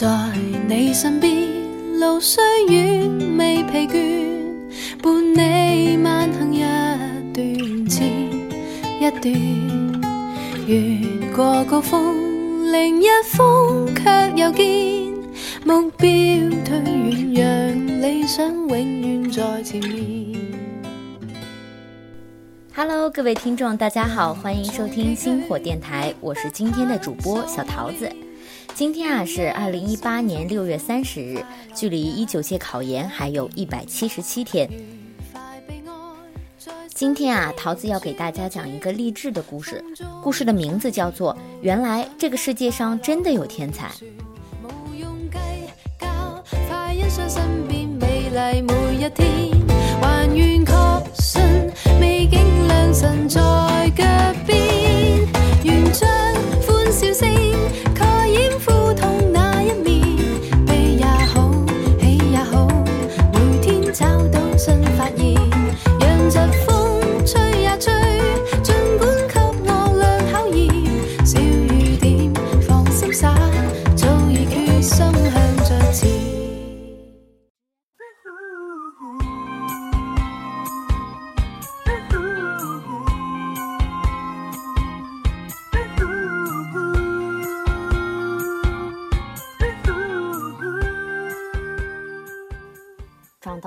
在你身边，路虽远未疲倦，伴你慢行一段接一段，越过高峰，另一峰却又见，目标推远，让理想永远在前面。Hello，各位听众，大家好，欢迎收听星火电台，我是今天的主播小桃子。今天啊是二零一八年六月三十日，距离一九届考研还有一百七十七天。今天啊，桃子要给大家讲一个励志的故事，故事的名字叫做《原来这个世界上真的有天才》。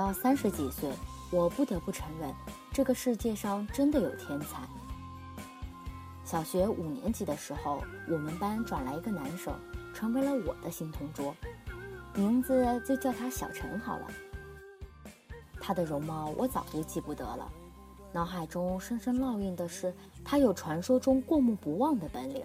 到三十几岁，我不得不承认，这个世界上真的有天才。小学五年级的时候，我们班转来一个男生，成为了我的新同桌，名字就叫他小陈好了。他的容貌我早就记不得了，脑海中深深烙印的是他有传说中过目不忘的本领。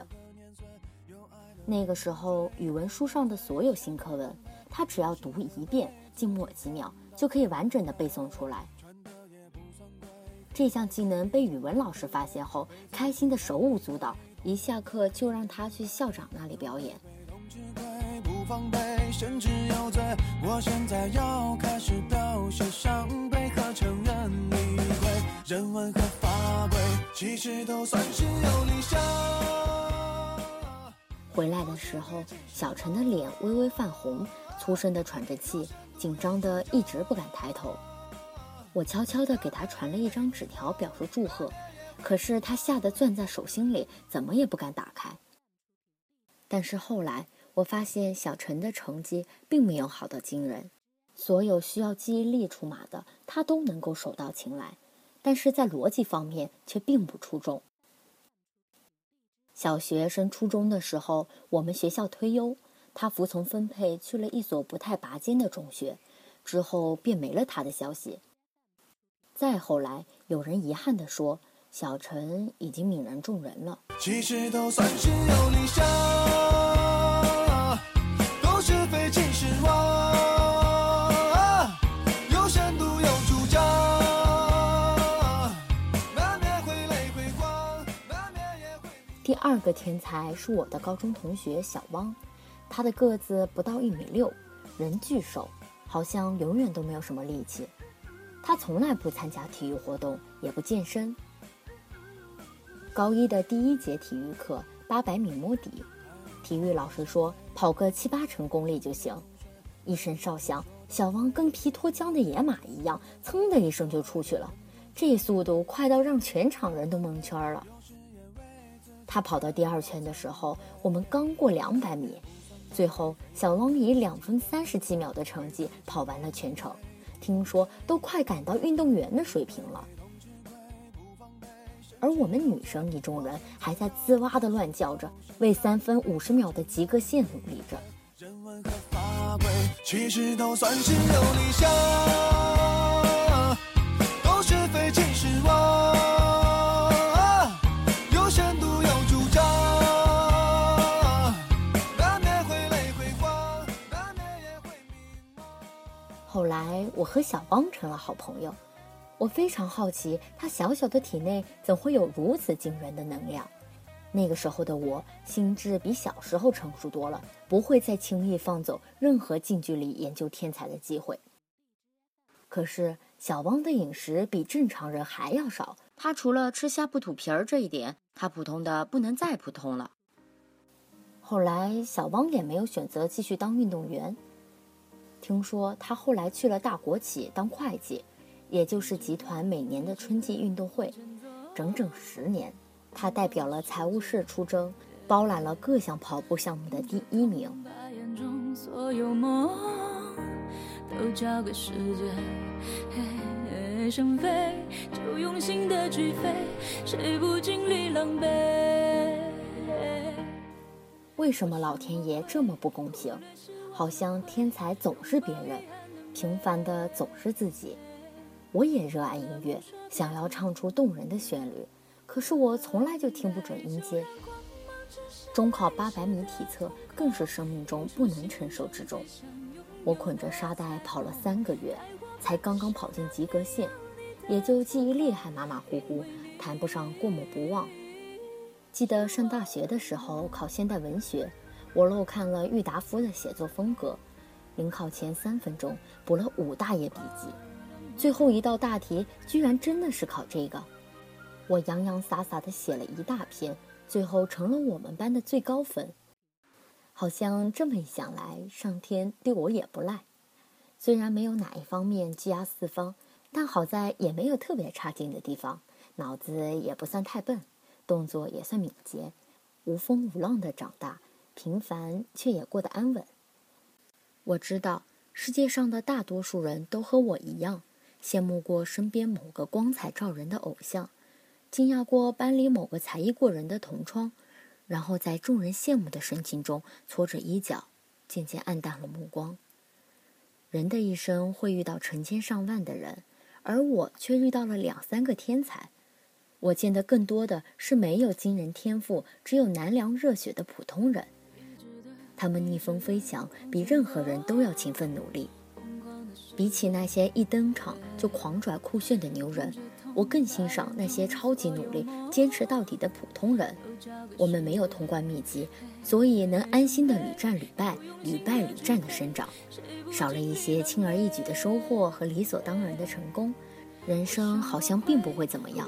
那个时候，语文书上的所有新课文，他只要读一遍，静默几秒，就可以完整的背诵出来。这项技能被语文老师发现后，开心的手舞足蹈，一下课就让他去校长那里表演。人文和法规其实都算是有理想。回来的时候，小陈的脸微微泛红，粗声的喘着气，紧张的一直不敢抬头。我悄悄地给他传了一张纸条，表示祝贺，可是他吓得攥在手心里，怎么也不敢打开。但是后来我发现小陈的成绩并没有好到惊人，所有需要记忆力出马的他都能够手到擒来，但是在逻辑方面却并不出众。小学升初中的时候，我们学校推优，他服从分配去了一所不太拔尖的中学，之后便没了他的消息。再后来，有人遗憾地说，小陈已经泯然众人了。其实都算是有理想，都是非其实妄，有深度有主张，难免会泪会光，难免也会。第二个天才是我的高中同学小汪，他的个子不到一米六，人巨瘦，好像永远都没有什么力气。他从来不参加体育活动，也不健身。高一的第一节体育课，八百米摸底，体育老师说跑个七八成功力就行。一声哨响，小汪跟皮脱缰的野马一样，噌的一声就出去了，这速度快到让全场人都蒙圈了。他跑到第二圈的时候，我们刚过两百米，最后小汪以两分三十几秒的成绩跑完了全程，听说都快赶到运动员的水平了。而我们女生一众人还在滋哇的乱叫着，为三分五十秒的及格线努力着。人文和法规其实都算是有理想，和小汪成了好朋友，我非常好奇他小小的体内怎会有如此惊人的能量。那个时候的我，心智比小时候成熟多了，不会再轻易放走任何近距离研究天才的机会。可是小汪的饮食比正常人还要少，他除了吃虾不吐皮儿这一点，他普通的不能再普通了。后来，小汪也没有选择继续当运动员。听说他后来去了大国企当会计，也就是集团每年的春季运动会，整整十年，他代表了财务室出征，包揽了各项跑步项目的第一名。把眼中所有梦都交给时间，嘿想飞就用心的去飞，谁不经历狼狈？为什么老天爷这么不公平？好像天才总是别人，平凡的总是自己。我也热爱音乐，想要唱出动人的旋律，可是我从来就听不准音阶。中考八百米体测更是生命中不能承受之重。我捆着沙袋跑了三个月，才刚刚跑进及格线，也就记忆力还马马虎虎，谈不上过目不忘。记得上大学的时候考现代文学，我漏看了郁达夫的写作风格，临考前三分钟补了五大页笔记，最后一道大题居然真的是考这个，我洋洋洒洒的写了一大篇，最后成了我们班的最高分。好像这么一想来，上天对我也不赖，虽然没有哪一方面技压四方，但好在也没有特别差劲的地方，脑子也不算太笨。动作也算敏捷，无风无浪的长大，平凡却也过得安稳。我知道世界上的大多数人都和我一样，羡慕过身边某个光彩照人的偶像，惊讶过班里某个才艺过人的同窗，然后在众人羡慕的神情中搓着衣角，渐渐暗淡了目光。人的一生会遇到成千上万的人，而我却遇到了两三个天才。我见的更多的是没有惊人天赋、只有难凉热血的普通人。他们逆风飞翔，比任何人都要勤奋努力。比起那些一登场就狂拽酷炫的牛人，我更欣赏那些超级努力、坚持到底的普通人。我们没有通关秘籍，所以能安心的屡战屡败、屡败屡战的生长，少了一些轻而易举的收获和理所当然的成功。人生好像并不会怎么样。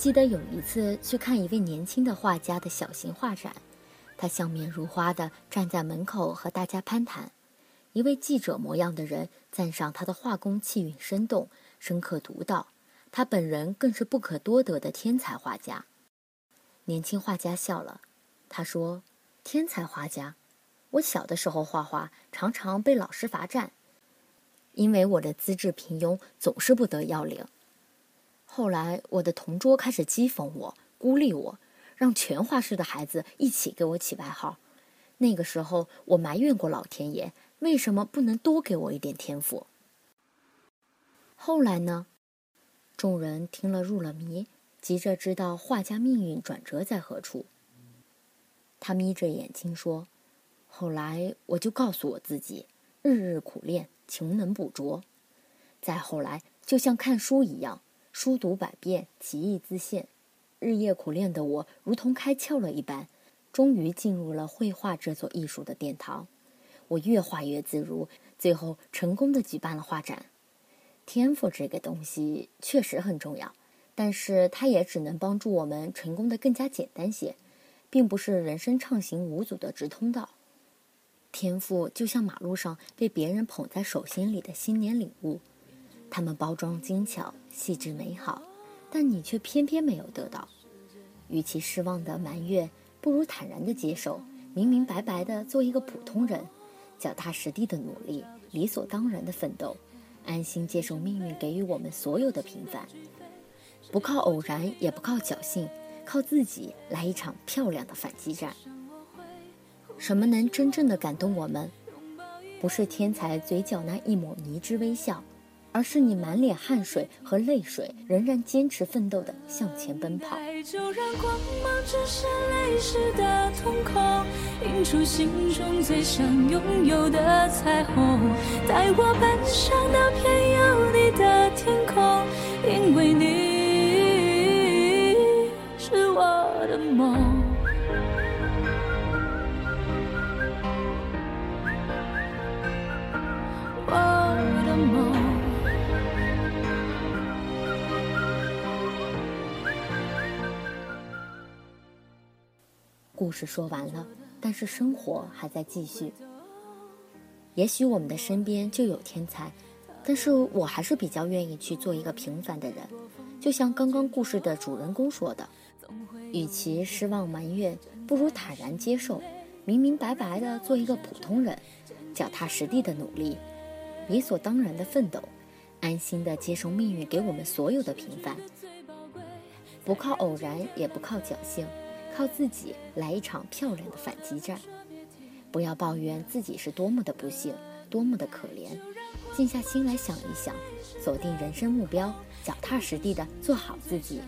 记得有一次去看一位年轻的画家的小型画展，他笑面如花地站在门口和大家攀谈。一位记者模样的人赞赏他的画工气韵生动、深刻独到，他本人更是不可多得的天才画家。年轻画家笑了，他说：“天才画家，我小的时候画画常常被老师罚站，因为我的资质平庸，总是不得要领。”后来，我的同桌开始讥讽我、孤立我，让全画室的孩子一起给我起外号。那个时候，我埋怨过老天爷，为什么不能多给我一点天赋？后来呢？众人听了入了迷，急着知道画家命运转折在何处。他眯着眼睛说：“后来，我就告诉我自己，日日苦练，勤能补拙。再后来，就像看书一样。”书读百遍，其义自现。日夜苦练的我，如同开窍了一般，终于进入了绘画这座艺术的殿堂。我越画越自如，最后成功的举办了画展。天赋这个东西确实很重要，但是它也只能帮助我们成功的更加简单些，并不是人生畅行无阻的直通道。天赋就像马路上被别人捧在手心里的新年礼物。它们包装精巧、细致美好，但你却偏偏没有得到。与其失望的埋怨，不如坦然的接受，明明白白的做一个普通人，脚踏实地的努力，理所当然的奋斗，安心接受命运给予我们所有的平凡，不靠偶然，也不靠侥幸，靠自己来一场漂亮的反击战。什么能真正的感动我们？不是天才嘴角那一抹迷之微笑。而是你满脸汗水和泪水，仍然坚持奋斗的向前奔跑。就让光芒折射泪湿的瞳孔，映出心中最想拥有的彩虹，带我奔向那片有你的天空，因为你故事说完了，但是生活还在继续。也许我们的身边就有天才，但是我还是比较愿意去做一个平凡的人。就像刚刚故事的主人公说的，与其失望埋怨，不如坦然接受，明明白白的做一个普通人，脚踏实地的努力，理所当然的奋斗，安心的接受命运给我们所有的平凡，不靠偶然，也不靠侥幸。靠自己来一场漂亮的反击战，不要抱怨自己是多么的不幸，多么的可怜，静下心来想一想，锁定人生目标，脚踏实地的做好自己。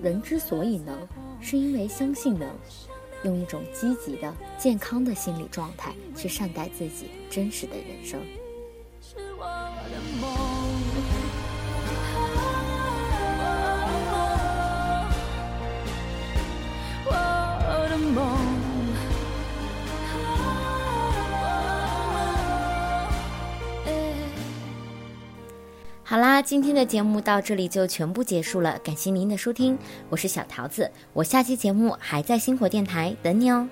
人之所以能，是因为相信能，用一种积极的、健康的心理状态去善待自己真实的人生。好啦，今天的节目到这里就全部结束了，感谢您的收听，我是小桃子，我下期节目还在星火电台等你哦。